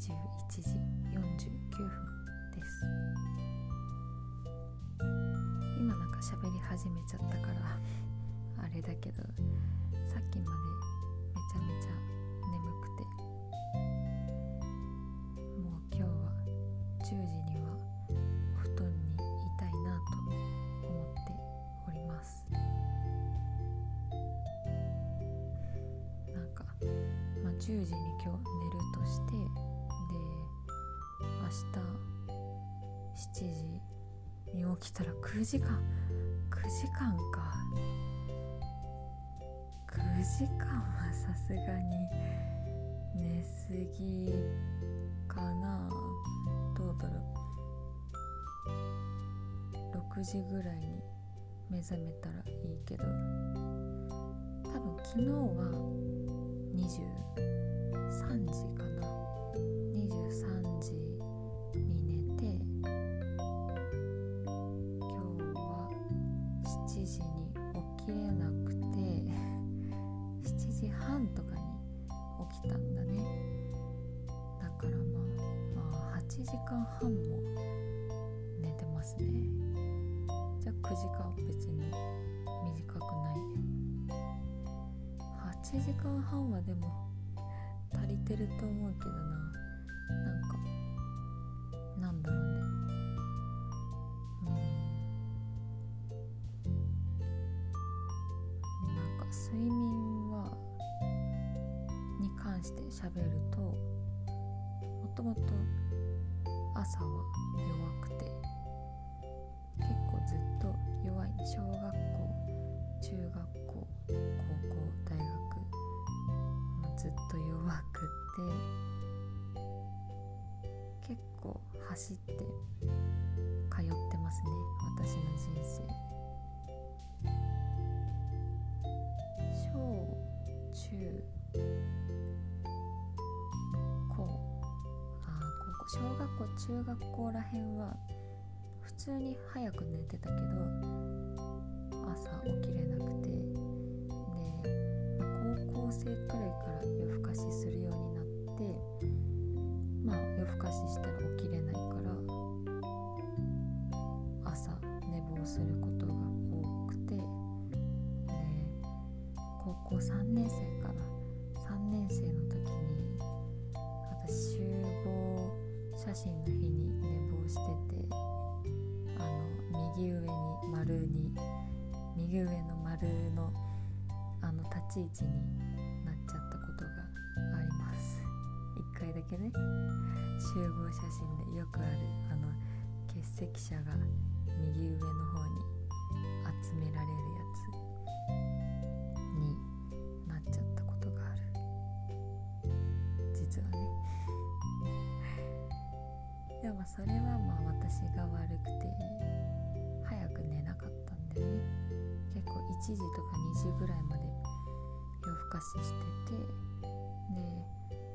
時49分です。今なんか喋り始めちゃったからあれだけどさっきまでめちゃめちゃ眠くて。もう今日は10時にはお布団にいたいなと思っております。なんか、まあ、10時に今日寝るとして日7時に起きたら9時間9時間か。9時間はさすがに寝すぎかな。どうだろう。6時ぐらいに目覚めたらいいけど。多分昨日は23時かな。23きたんだね。だからまあ、まあ、8時間半も寝てますね。じゃあ9時間は別に短くないね。8時間半はでも足りてると思うけどな。なんか関して喋るともともと朝は弱くて結構ずっと弱い小学校中学校高校大学もずっと弱くて結構走って通ってますね。私の人生。小中校中学校らへんは普通に早く寝てたけど朝起きれなくてで、まあ高校生くらいから夜更かしするようになってまあ夜更かししたら起きれないから朝寝坊することが多くてで高校3年生ち位置になっちゃったことがあります。一回だけね。集合写真でよくあるあの欠席者が右上の方に集められるやつになっちゃったことがある。実はね。でもそれはまあ私が悪くて早く寝なかったんだよね。結構1時とか2時ぐらいまでかししててで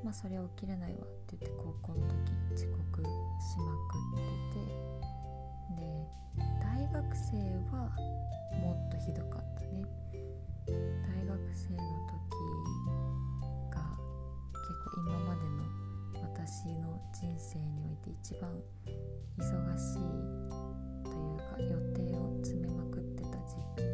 まあそれ起きれないわって言って高校の時遅刻しまくっててで大学生はもっとひどかったね。大学生の時が結構今までの私の人生において一番忙しいというか予定を詰めまくってた時期。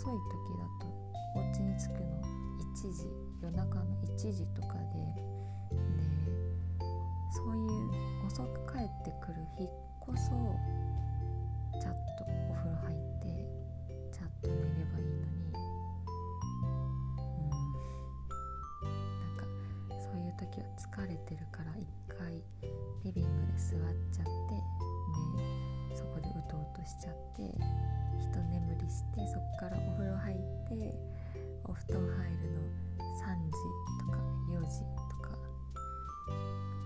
遅い時だとお家に着くの1時夜中の1時とかででそういう遅く帰ってくる日こそ時は疲れてるから一回リビングで座っちゃってでそこでうとうとしちゃって一眠りしてそっからお風呂入ってお布団入るの3時とか4時とか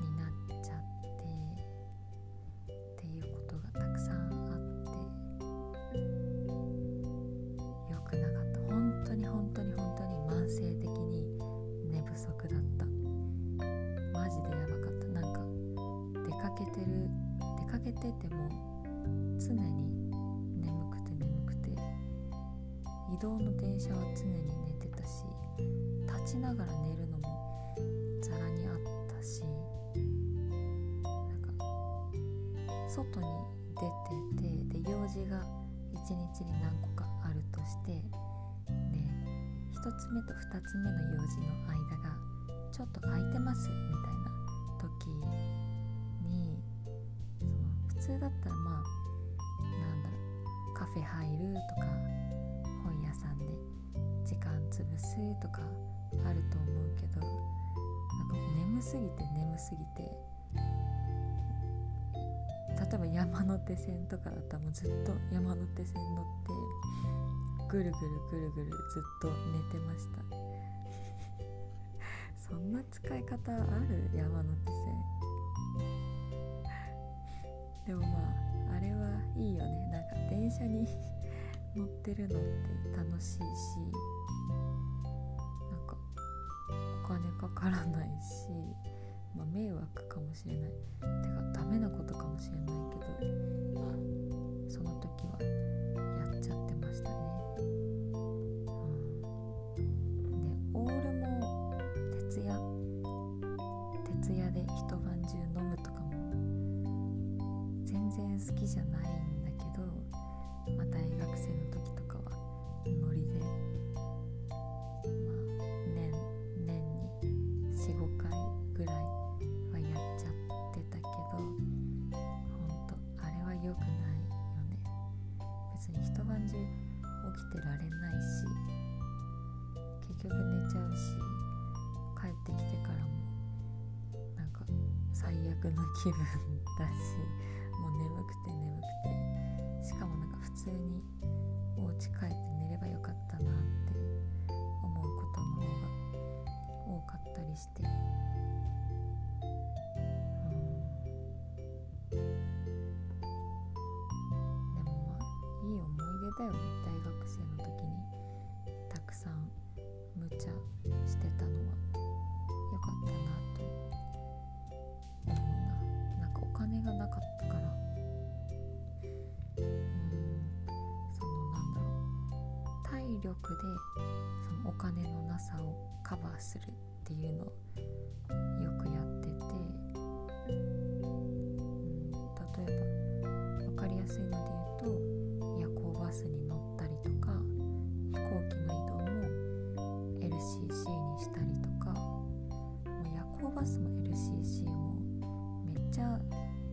になっちゃってっていうことがたくさんあって良くなかった。本当に本当に本当に慢性的に寝不足だった。マジでやばかった。なんか出かけてる出かけてても常に眠くて眠くて移動の電車は常に寝てたし立ちながら寝るのもざらにあったしなんか外に出ててで用事が一日に何個かあるとしてで1つ目と2つ目の用事の間がちょっと空いてますみたいな時にその普通だったらまあなんだろうカフェ入るとか本屋さんで時間潰すとかあると思うけどなんか眠すぎて眠すぎて例えば山手線とかだったらもうずっと山手線乗ってぐるぐるぐるぐるずっと寝てました。そんな使い方ある？山手線。でもまああれはいいよね。なんか電車に乗ってるのって楽しいしなんかお金かからないし、まあ、迷惑かもしれない。てかダメなことかもしれないけどに一晩中起きてられないし結局寝ちゃうし帰ってきてからもなんか最悪の気分だし もう眠くて眠くてしかもなんか普通にお家帰って寝ればよかったなって思うことの方が多かったりしてよね大学生の時にたくさん無茶してたのはよかったなと思うな。なんかお金がなかったからうんそのなんだろう。体力でそのお金のなさをカバーするっていうのバスも LCC もめっちゃ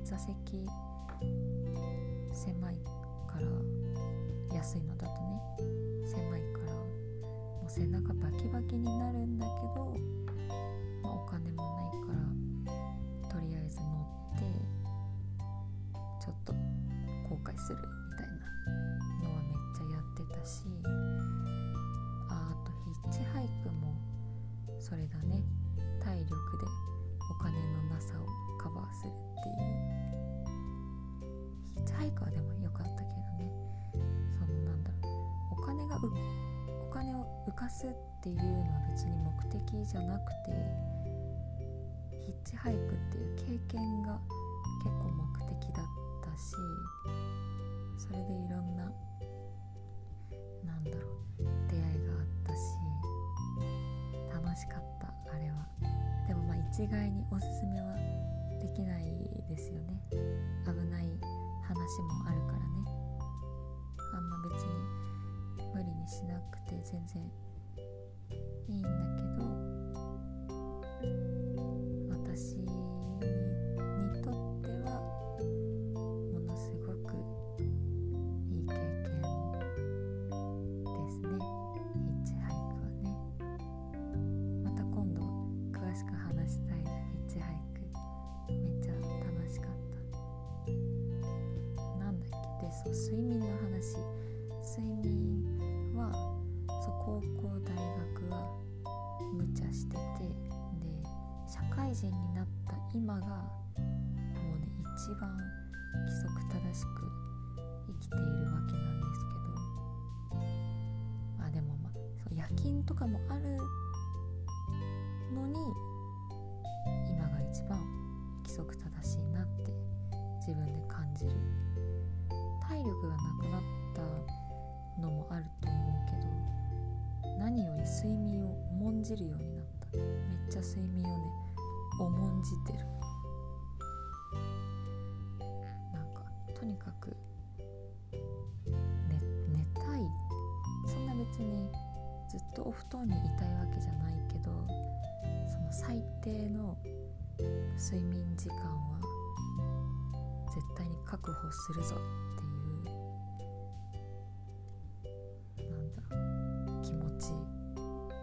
座席狭いから安いのだとね狭いからもう背中バキバキになるんだけど、まあ、お金もないからとりあえず乗ってちょっと後悔するみたいなのはめっちゃやってたしああとヒッチハイクもそれだね。体力でお金のなさをカバーするっていう。ヒッチハイクはでも良かったけどねそのなんだろうお金がうお金を浮かすっていうのは別に目的じゃなくてヒッチハイクっていう経験が結構目的だったしそれでいろんな一概におすすめはできないですよね。危ない話もあるからね。あんま別に無理にしなくて全然いいんだけど。そう睡眠の話。睡眠はそう高校大学は無茶しててで社会人になった今がもうね一番規則正しく生きているわけなんですけど。まあでもまあそう夜勤とかもあるのに今が一番規則正しいなって自分で感じる体力がなくなった。のもあると思うけど何より睡眠を重んじるようになった。めっちゃ睡眠をね重んじてるなんかとにかく寝寝た。いそんな別にずっとお布団にいた。いわけじゃないけどその最低の睡眠時間は絶対に確保するぞっ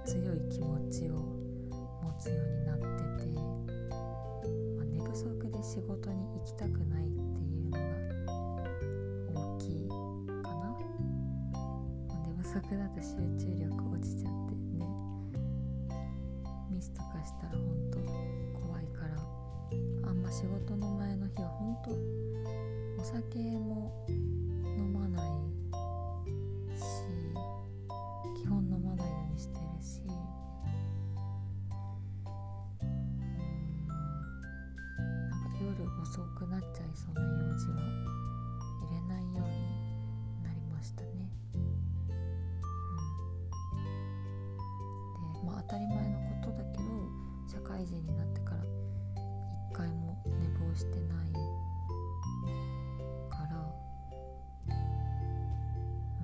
強い気持ちを持つようになってて、まあ、寝不足で仕事に行きたくないっていうのが大きいかな、まあ、寝不足だと集中力落ちちゃってねミスとかしたらほんと怖いからあんま仕事の前の日はほんとお酒も当たり前のことだけど社会人になってから一回も寝坊してないから、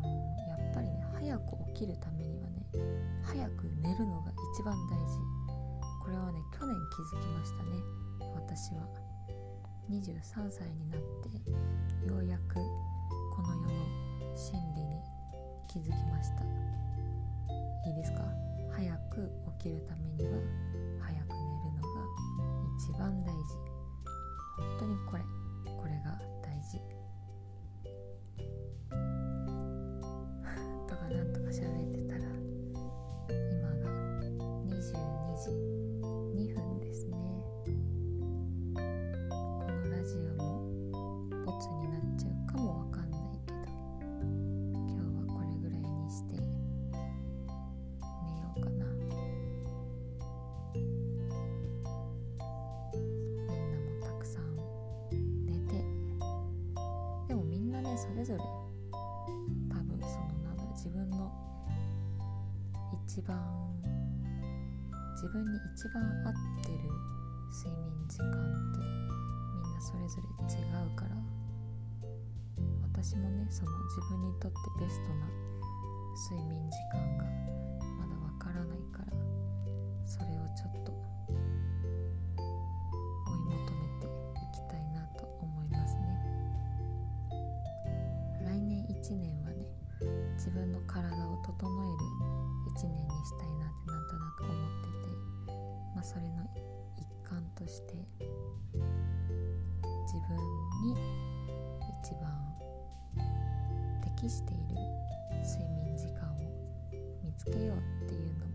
うん、やっぱりね早く起きるためにはね早く寝るのが一番大事。これはね去年気づきましたね私は。23歳になってようやくこの世の真理に気づきました。いいですか？早く起きるためには早く寝るのが一番大事。本当にこれこれが大事。ぞれ。多分そのなんだろう自分の一番自分に一番合ってる睡眠時間ってみんなそれぞれ違うから。私もねその自分にとってベストな睡眠時間がまだわからないからそれをちょっと整える1年にしたいなってなんとなく思っててまあそれの一環として自分に一番適している睡眠時間を見つけようっていうのも